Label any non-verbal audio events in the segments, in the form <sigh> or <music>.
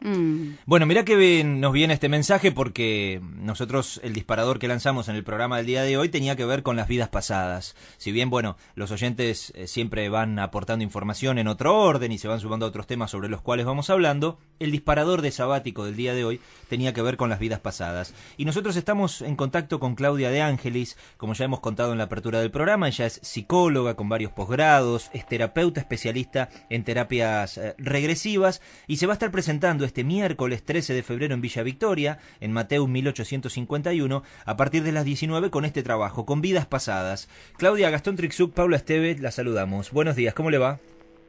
Mm. Bueno, mira que nos viene este mensaje porque nosotros el disparador que lanzamos en el programa del día de hoy tenía que ver con las vidas pasadas. Si bien, bueno, los oyentes eh, siempre van aportando información en otro orden y se van sumando a otros temas sobre los cuales vamos hablando, el disparador de sabático del día de hoy tenía que ver con las vidas pasadas. Y nosotros estamos en contacto con Claudia de Ángelis, como ya hemos contado en la apertura del programa, ella es psicóloga con varios posgrados, es terapeuta especialista en terapias eh, regresivas y se va a estar presentando este miércoles 13 de febrero en Villa Victoria, en Mateus 1851, a partir de las 19 con este trabajo, con vidas pasadas. Claudia Gastón Trixuc, Paula Esteve, la saludamos. Buenos días, ¿cómo le va?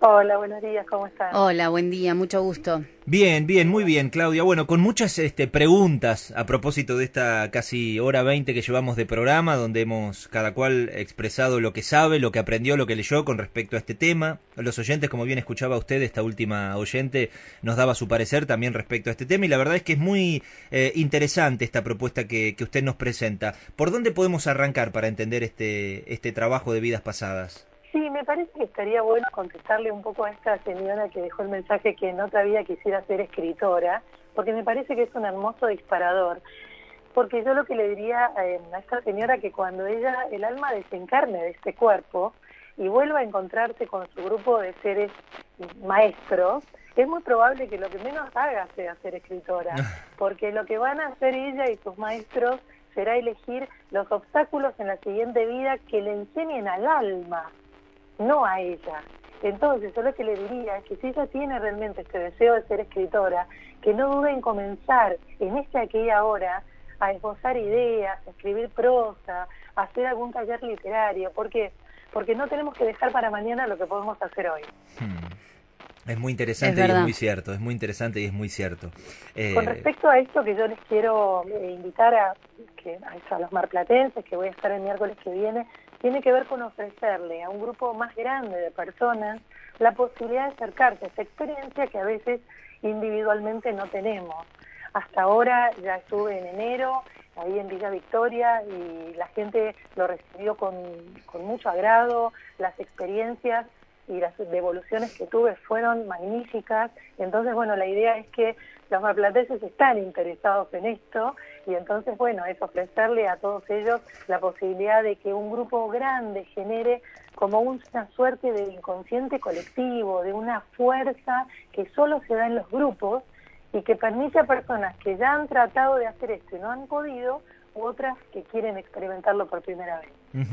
Hola, buenos días, ¿cómo estás? Hola, buen día, mucho gusto. Bien, bien, muy bien, Claudia. Bueno, con muchas este, preguntas a propósito de esta casi hora veinte que llevamos de programa, donde hemos cada cual expresado lo que sabe, lo que aprendió, lo que leyó con respecto a este tema. Los oyentes, como bien escuchaba usted, esta última oyente nos daba su parecer también respecto a este tema y la verdad es que es muy eh, interesante esta propuesta que, que usted nos presenta. ¿Por dónde podemos arrancar para entender este, este trabajo de vidas pasadas? Me parece que estaría bueno contestarle un poco a esta señora que dejó el mensaje que no todavía quisiera ser escritora, porque me parece que es un hermoso disparador. Porque yo lo que le diría eh, a esta señora que cuando ella, el alma desencarne de este cuerpo y vuelva a encontrarse con su grupo de seres maestros, es muy probable que lo que menos haga sea ser escritora, <laughs> porque lo que van a hacer ella y sus maestros será elegir los obstáculos en la siguiente vida que le enseñen al alma no a ella. Entonces, yo lo que le diría es que si ella tiene realmente este deseo de ser escritora, que no dude en comenzar en este aquella hora a esbozar ideas, a escribir prosa, a hacer algún taller literario. ¿Por qué? Porque no tenemos que dejar para mañana lo que podemos hacer hoy. Hmm. Es muy interesante y es muy cierto, es muy interesante y es muy cierto. Eh, Con respecto a esto que yo les quiero eh, invitar a, que, a los marplatenses, que voy a estar el miércoles que viene, tiene que ver con ofrecerle a un grupo más grande de personas la posibilidad de acercarse a esa experiencia que a veces individualmente no tenemos. Hasta ahora ya estuve en enero ahí en Villa Victoria y la gente lo recibió con, con mucho agrado, las experiencias y las devoluciones que tuve fueron magníficas. Entonces, bueno, la idea es que los marplatenses están interesados en esto y entonces, bueno, es ofrecerle a todos ellos la posibilidad de que un grupo grande genere como una suerte de inconsciente colectivo, de una fuerza que solo se da en los grupos y que permite a personas que ya han tratado de hacer esto y no han podido, u otras que quieren experimentarlo por primera vez.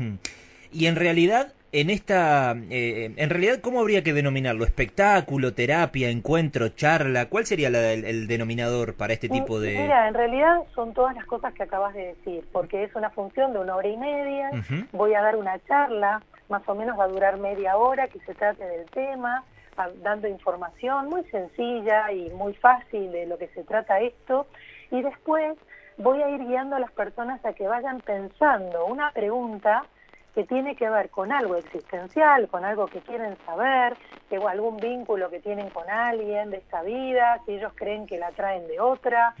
Y en realidad, en esta, eh, en realidad, ¿cómo habría que denominarlo? ¿Espectáculo, terapia, encuentro, charla? ¿Cuál sería el, denominador para este tipo de...? Mira, en realidad son todas las cosas que acabas de decir, porque es una función de una hora y media, voy a dar una charla, más o menos va a durar media hora, que se trate del tema, dando información muy sencilla y muy fácil de lo que se trata esto, y después voy a ir guiando a las personas a que vayan pensando una pregunta que tiene que ver con algo existencial, con algo que quieren saber, o algún vínculo que tienen con alguien de esta vida, si ellos creen que la traen de otra,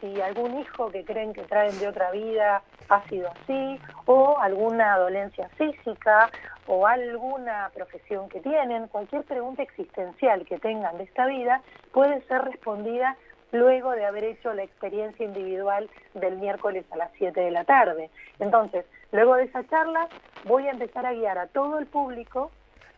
si algún hijo que creen que traen de otra vida ha sido así, o alguna dolencia física, o alguna profesión que tienen, cualquier pregunta existencial que tengan de esta vida puede ser respondida luego de haber hecho la experiencia individual del miércoles a las 7 de la tarde. Entonces, luego de esa charla, voy a empezar a guiar a todo el público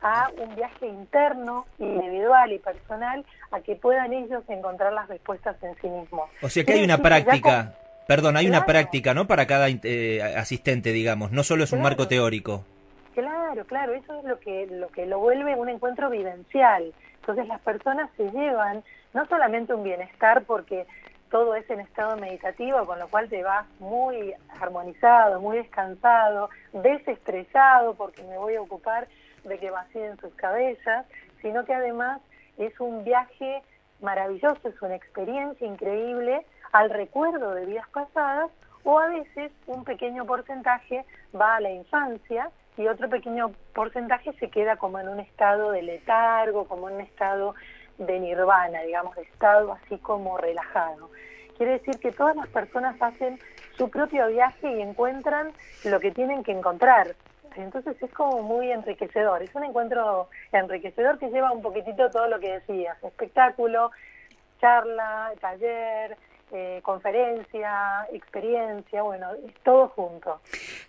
a un viaje interno, individual y personal, a que puedan ellos encontrar las respuestas en sí mismos. O sea que hay una práctica, perdón, hay una práctica, ¿no? Para cada eh, asistente, digamos, no solo es un marco teórico. Claro, claro, eso es lo que, lo que lo vuelve un encuentro vivencial. Entonces las personas se llevan no solamente un bienestar porque todo es en estado meditativo, con lo cual te vas muy armonizado, muy descansado, desestresado, porque me voy a ocupar de que vacíen sus cabezas, sino que además es un viaje maravilloso, es una experiencia increíble al recuerdo de vidas pasadas, o a veces un pequeño porcentaje va a la infancia y otro pequeño porcentaje se queda como en un estado de letargo, como en un estado de nirvana, digamos, de estado así como relajado. Quiere decir que todas las personas hacen su propio viaje y encuentran lo que tienen que encontrar. Entonces es como muy enriquecedor, es un encuentro enriquecedor que lleva un poquitito todo lo que decías, espectáculo, charla, taller, eh, conferencia, experiencia, bueno, todo junto.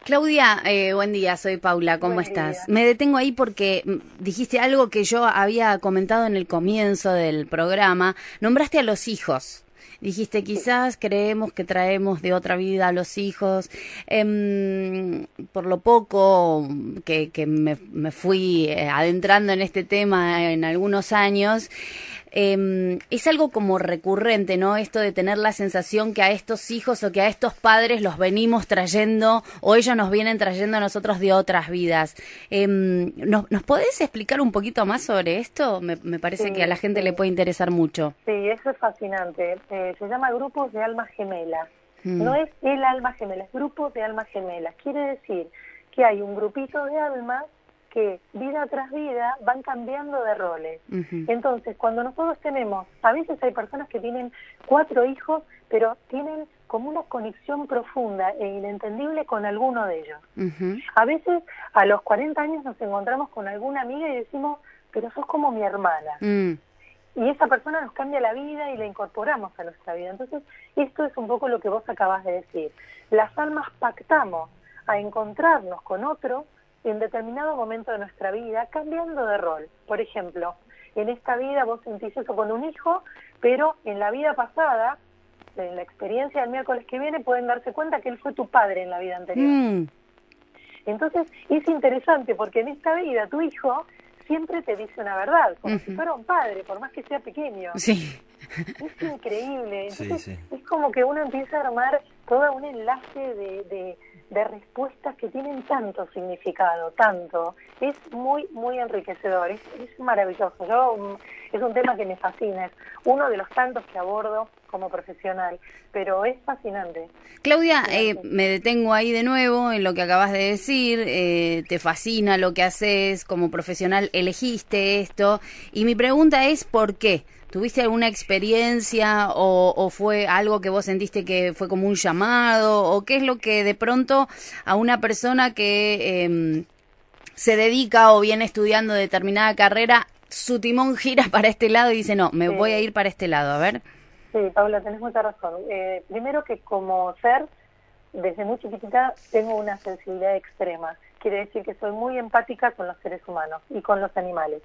Claudia, eh, buen día, soy Paula, ¿cómo estás? Me detengo ahí porque mm, dijiste algo que yo había comentado en el comienzo del programa, nombraste a los hijos. Dijiste, quizás creemos que traemos de otra vida a los hijos. Em, por lo poco que, me, me, fui eh, adentrando en este tema en algunos años, eh, es algo como recurrente, ¿no? Esto de tener la sensación que a estos hijos o que a estos padres los venimos trayendo o ellos nos vienen trayendo a nosotros de otras vidas. Eh, ¿nos, ¿nos, podés explicar un poquito más sobre esto? Me, me parece que a la gente le puede interesar mucho. Sí, eso es fascinante. Eh, se llama grupos de almas gemelas. Mm. No es el alma gemela, es grupos de almas gemelas. Quiere decir que hay un grupito de almas que vida tras vida van cambiando de roles. Entonces, cuando nosotros tenemos, a veces hay personas que tienen cuatro hijos, pero tienen como una conexión profunda e inentendible con alguno de ellos. A veces a los 40 años nos encontramos con alguna amiga y decimos, pero sos como mi hermana. Mm. Y esa persona nos cambia la vida y la incorporamos a nuestra vida. Entonces, esto es un poco lo que vos acabas de decir. Las almas pactamos a encontrarnos con otro en determinado momento de nuestra vida cambiando de rol. Por ejemplo, en esta vida vos sentís eso con un hijo, pero en la vida pasada, en la experiencia del miércoles que viene, pueden darse cuenta que él fue tu padre en la vida anterior. Mm. Entonces, es interesante porque en esta vida tu hijo siempre te dice una verdad, como si fuera un padre, por más que sea pequeño. Sí. Es increíble. Entonces, es como que uno empieza a armar todo un enlace de de respuestas que tienen tanto significado, tanto. Es muy, muy enriquecedor, es, maravilloso. Yo, mm, es un tema que me fascina, es uno de los tantos que abordo como profesional, pero es fascinante. Claudia, eh, me detengo ahí de nuevo en lo que acabas de decir, eh, te fascina lo que haces como profesional, elegiste esto, y mi pregunta es ¿por qué? ¿Tuviste alguna experiencia o, fue algo que vos sentiste que fue como un llamado? ¿O qué es lo que de pronto a una persona que em, se dedica o viene estudiando determinada carrera, su timón gira <laughs> para este lado y dice, no, me voy a ir para este lado? A ver. Sí, Paula, tenés mucha razón. Eh, primero que como ser, desde muy chiquitita tengo una sensibilidad extrema. Quiere decir que soy muy empática con los seres humanos y con los animales.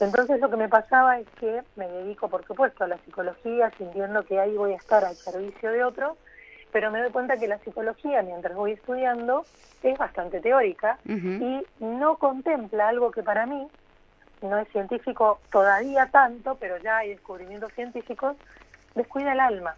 Entonces lo que me pasaba es que me dedico, por supuesto, a la psicología, sintiendo que ahí voy a estar al servicio de otro, pero me doy cuenta que la psicología, mientras voy estudiando, es bastante teórica y no contempla algo que para mí no es científico todavía tanto, pero ya hay descubrimientos científicos, descuida el alma.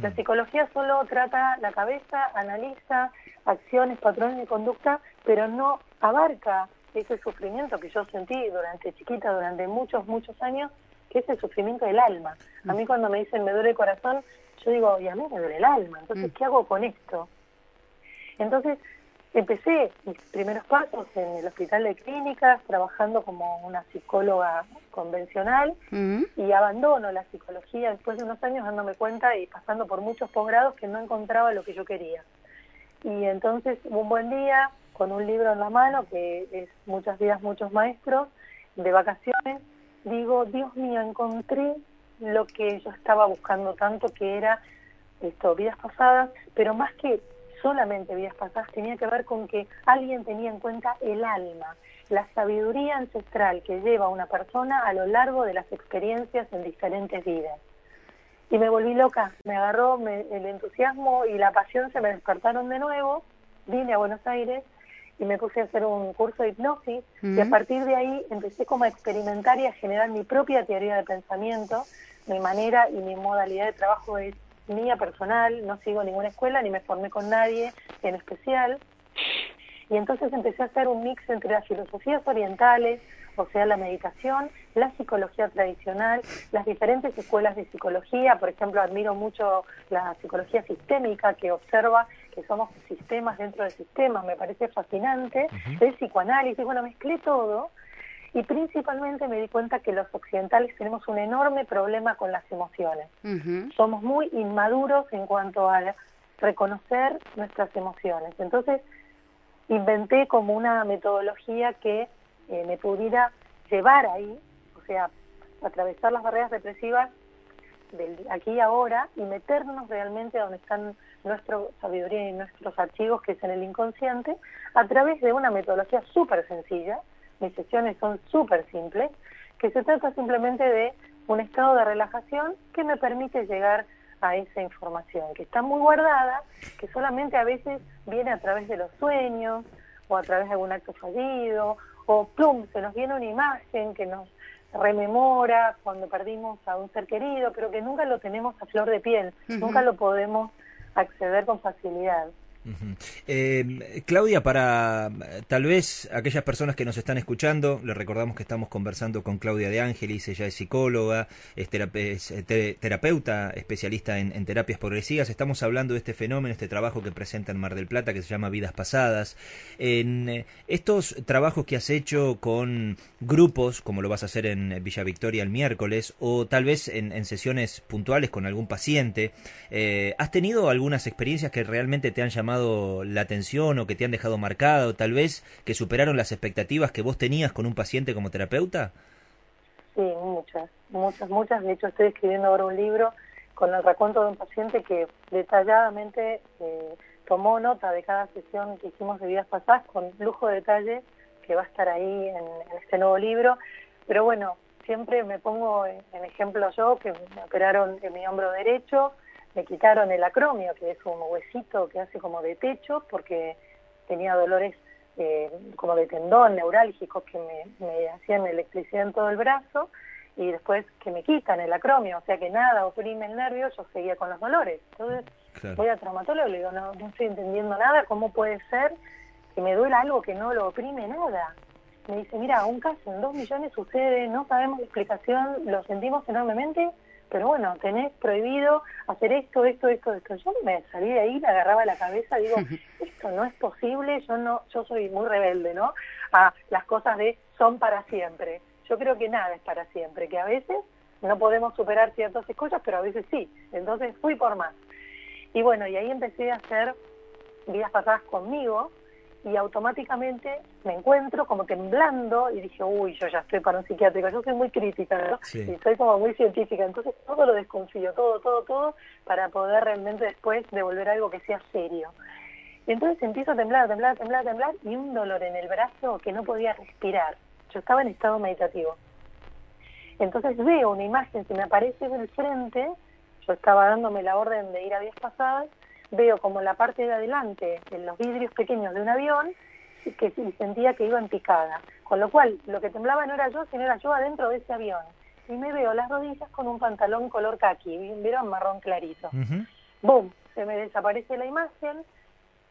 La psicología solo trata la cabeza, analiza acciones, patrones de conducta, pero no abarca ese sufrimiento que yo sentí durante chiquita, durante muchos, muchos años, que es el sufrimiento del alma. A mí cuando me dicen me duele el corazón, yo digo, y a mí me duele el alma, entonces, mm. ¿qué hago con esto? Entonces, empecé mis primeros pasos en el hospital de clínicas, trabajando como una psicóloga convencional, mm. y abandono la psicología después de unos años dándome cuenta y pasando por muchos posgrados que no encontraba lo que yo quería. Y entonces, un buen día, con un libro en la mano, que es Muchas vidas, muchos maestros, de vacaciones, digo, Dios mío, encontré lo que yo estaba buscando tanto, que era esto, vidas pasadas, pero más que solamente vidas pasadas, tenía que ver con que alguien tenía en cuenta el alma, la sabiduría ancestral que lleva una persona a lo largo de las experiencias en diferentes vidas. Y me volví loca, me agarró el entusiasmo y la pasión se me despertaron de nuevo, vine a Buenos Aires y me puse a hacer un curso de hipnosis y a partir de ahí empecé como a experimentar y a generar mi propia teoría de pensamiento, mi manera y mi modalidad de trabajo es mía personal, no sigo ninguna escuela ni me formé con nadie en especial. Y entonces empecé a hacer un mix entre las filosofías orientales, o sea, la meditación, la psicología tradicional, las diferentes escuelas de psicología, por ejemplo, admiro mucho la psicología sistémica que observa que somos sistemas dentro de sistemas, me parece fascinante, el psicoanálisis, bueno, mezclé todo y principalmente me di cuenta que los occidentales tenemos un enorme problema con las emociones. Somos muy inmaduros en cuanto a reconocer nuestras emociones. Entonces, inventé como una metodología que eh, me pudiera llevar ahí, o sea, atravesar las barreras represivas del aquí y ahora y meternos realmente a donde están nuestra sabiduría y nuestros archivos, que es en el inconsciente, a través de una metodología súper sencilla. Mis sesiones son súper simples, que se trata simplemente de un estado de relajación que me permite llegar a esa información, que está muy guardada, que solamente a veces viene a través de los sueños o a través de algún acto fallido, o plum, se nos viene una imagen que nos rememora cuando perdimos a un ser querido, pero que nunca lo tenemos a flor de piel, nunca lo podemos acceder con facilidad. Eh, Claudia, para tal vez aquellas personas que nos están escuchando, le recordamos que estamos conversando con Claudia de Ángelis, ella es psicóloga, es, eh, terapeuta, especialista en, terapias progresivas, estamos hablando de este fenómeno, este trabajo que presenta en Mar del Plata que se llama Vidas Pasadas. En eh, estos trabajos que has hecho con grupos, como lo vas a hacer en Villa Victoria el miércoles, o tal vez en, sesiones puntuales con algún paciente, ¿has tenido algunas experiencias que realmente te han llamado la atención o que te han dejado marcado, tal vez que superaron las expectativas que vos tenías con un paciente como terapeuta? Sí, muchas, muchas, muchas. De hecho, estoy escribiendo ahora un libro con el raconto de un paciente que detalladamente eh, tomó nota de cada sesión que hicimos de vidas pasadas con lujo de detalle que va a estar ahí en, este nuevo libro. Pero bueno, siempre me pongo en ejemplo yo, que me operaron en mi hombro derecho, me quitaron el acromio, que es un huesito que hace como de techo, porque tenía dolores eh, como de tendón neurálgicos que me, hacían electricidad en todo el brazo y después que me quitan el acromio, o sea que nada oprime el nervio, yo seguía con los dolores. Entonces voy al traumatólogo y le digo, no, no estoy entendiendo nada, ¿cómo puede ser que me duela algo que no lo oprime nada? Me dice, mira, un caso en dos millones sucede, no sabemos la explicación, lo sentimos enormemente, pero bueno, tenés prohibido hacer esto, esto, esto, esto. Yo me salí de ahí, me agarraba la cabeza, digo, <laughs> esto no es posible, yo no, yo soy muy rebelde, ¿no? A las cosas de son para siempre. Yo creo que nada es para siempre, que a veces no podemos superar ciertas cosas, pero a veces sí. Entonces fui por más. Y bueno, y ahí empecé a hacer vidas pasadas conmigo, y automáticamente me encuentro como temblando y dije, uy, yo ya estoy para un psiquiátrico, yo soy muy crítica ¿no? y soy como muy científica, entonces todo lo desconfío, todo, todo, todo, para poder realmente después devolver algo que sea serio. Y entonces empiezo a temblar, temblar, temblar, temblar y un dolor en el brazo que no podía respirar. Yo estaba en estado meditativo. Entonces veo una imagen, se me aparece en el frente, yo estaba dándome la orden de ir a días pasadas, veo como la parte de adelante, en los vidrios pequeños de un avión, que sentía que iba en picada. Con lo cual, lo que temblaba no era yo, sino era yo adentro de ese avión. Y me veo las rodillas con un pantalón color kaki, vieron marrón clarito. ¡Bum! Se me desaparece la imagen,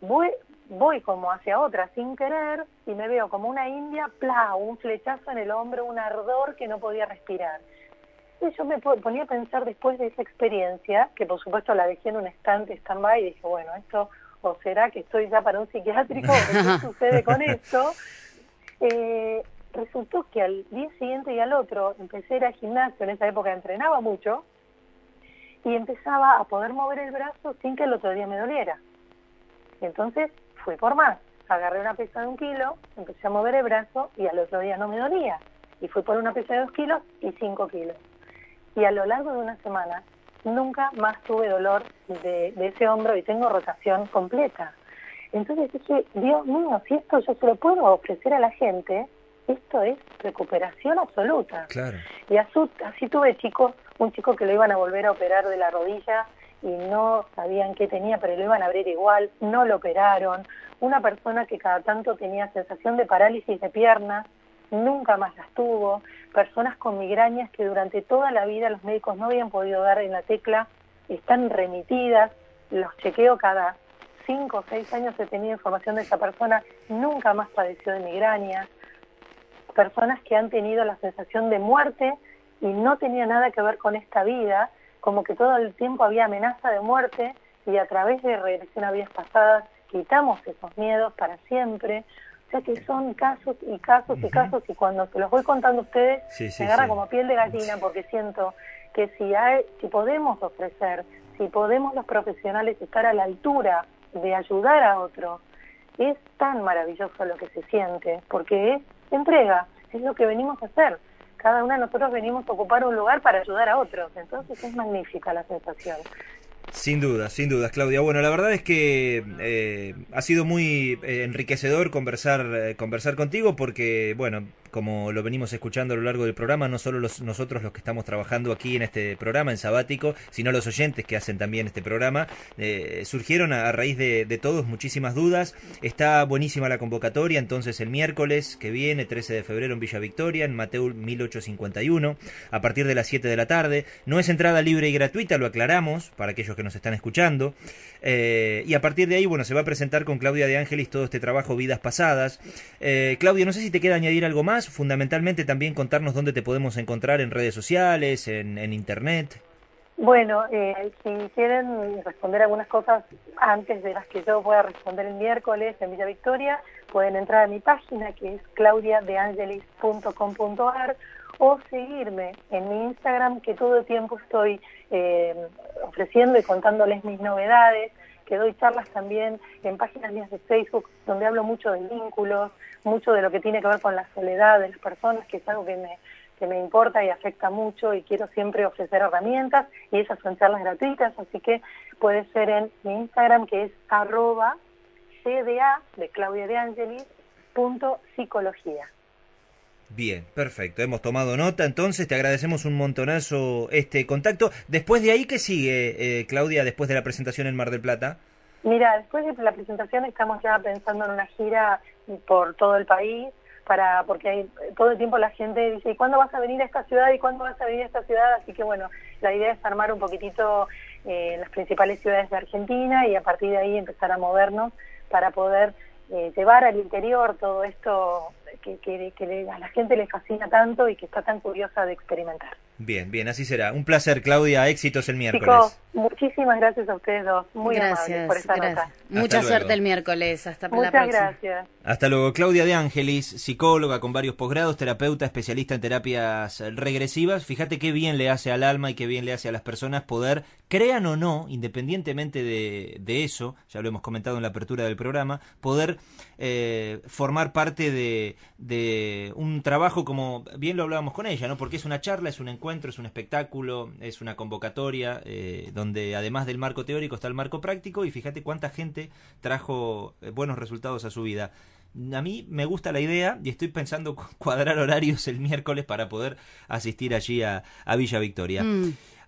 voy, voy como hacia otra sin querer y me veo como una india, ¡pla! Un flechazo en el hombro, un ardor que no podía respirar yo me ponía a pensar después de esa experiencia, que por supuesto la dejé en un estante stand-by y dije, bueno, esto, o será que estoy ya para un psiquiátrico, qué <laughs> sucede con esto. Eh, resultó que al día siguiente y al otro empecé a ir al gimnasio, en esa época entrenaba mucho, y empezaba a poder mover el brazo sin que el otro día me doliera. entonces fui por más, agarré una pesa de un kilo, empecé a mover el brazo y al otro día no me dolía. Y fui por una pesa de dos kilos y cinco kilos y a lo largo de una semana nunca más tuve dolor de, ese hombro y tengo rotación completa. Entonces dije, Dios mío, si esto yo se lo puedo ofrecer a la gente, esto es recuperación absoluta. Claro. Y así, tuve chicos, un chico que lo iban a volver a operar de la rodilla y no sabían qué tenía, pero lo iban a abrir igual, no lo operaron. Una persona que cada tanto tenía sensación de parálisis de piernas, nunca más las tuvo, personas con migrañas que durante toda la vida los médicos no habían podido dar en la tecla, están remitidas, los chequeo cada cinco o seis años he tenido información de esa persona, nunca más padeció de migrañas, personas que han tenido la sensación de muerte y no tenía nada que ver con esta vida, como que todo el tiempo había amenaza de muerte y a través de regresión a vidas pasadas quitamos esos miedos para siempre, sea que son casos y casos y casos y cuando se los voy contando a ustedes me agarra como piel de gallina porque siento que si hay, si podemos ofrecer, si podemos los profesionales estar a la altura de ayudar a otro, es tan maravilloso lo que se siente, porque es entrega, es lo que venimos a hacer. cada una de nosotros venimos a ocupar un lugar para ayudar a otros. Entonces es magnífica la sensación. Sin duda, sin dudas, Claudia. Bueno, la verdad es que eh, ha sido muy eh, enriquecedor conversar, eh, conversar contigo porque, bueno, como lo venimos escuchando a lo largo del programa, no solo los, nosotros los que estamos trabajando aquí en este programa, en Sabático, sino los oyentes que hacen también este programa, surgieron a, raíz de, todos muchísimas dudas. Está buenísima la convocatoria, entonces el miércoles que viene, 13 de febrero en Villa Victoria, en Mateo 1851, a partir de las 7 de la tarde. No es entrada libre y gratuita, lo aclaramos, para aquellos que nos están escuchando. Eh, y a partir de ahí, bueno, se va a presentar con Claudia de Ángeles todo este trabajo Vidas Pasadas. Eh, Claudia, no sé si te queda añadir algo más, fundamentalmente también contarnos dónde te podemos encontrar en redes sociales, en, Internet. Bueno, eh, si quieren responder algunas cosas antes de las que yo pueda responder el miércoles en Villa Victoria, pueden entrar a mi página que es claudiadeangelis.com.ar o seguirme en mi Instagram, que todo el tiempo estoy eh, ofreciendo y contándoles mis novedades, que doy charlas también en páginas mías de Facebook, donde hablo mucho de vínculos, mucho de lo que tiene que ver con la soledad de las personas, que es algo que me, que me importa y afecta mucho y quiero siempre ofrecer herramientas y esas son charlas gratuitas, así que puede ser en mi Instagram que es arroba cda de Claudia de Angelis punto psicología. Bien, perfecto. Hemos tomado nota, entonces te agradecemos un montonazo este contacto. Después de ahí, ¿qué sigue, eh, Claudia, después de la presentación en Mar del Plata? Mira, después de la presentación estamos ya pensando en una gira por todo el país, para porque hay, todo el tiempo la gente dice, ¿y cuándo vas a venir a esta ciudad? ¿Y cuándo vas a venir a esta ciudad? Así que bueno, la idea es armar un poquitito eh, las principales ciudades de Argentina y a partir de ahí empezar a movernos para poder eh, llevar al interior todo esto que, que, a la gente le fascina tanto y que está tan curiosa de experimentar. Bien, bien, así será. Un placer, Claudia. Éxitos el miércoles. Chicos, muchísimas gracias a ustedes dos. Muy gracias, por esta gracias. Nota. Mucha suerte el miércoles. Hasta Muchas la próxima. gracias. Hasta luego. Claudia de Ángelis, psicóloga con varios posgrados, terapeuta, especialista en terapias regresivas. Fíjate qué bien le hace al alma y qué bien le hace a las personas poder, crean o no, independientemente de, de eso, ya lo hemos comentado en la apertura del programa, poder eh, formar parte de, de un trabajo como bien lo hablábamos con ella, ¿no? Porque es una charla, es un encuentro, es un espectáculo, es una convocatoria eh, donde además del marco teórico está el marco práctico y fíjate cuánta gente trajo eh, buenos resultados a su vida. A mí me gusta la idea y estoy pensando <laughs> cuadrar horarios el miércoles para poder asistir allí a, Villa Victoria.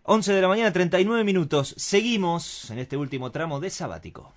11 mm. de la mañana, 39 minutos. Seguimos en este último tramo de Sabático.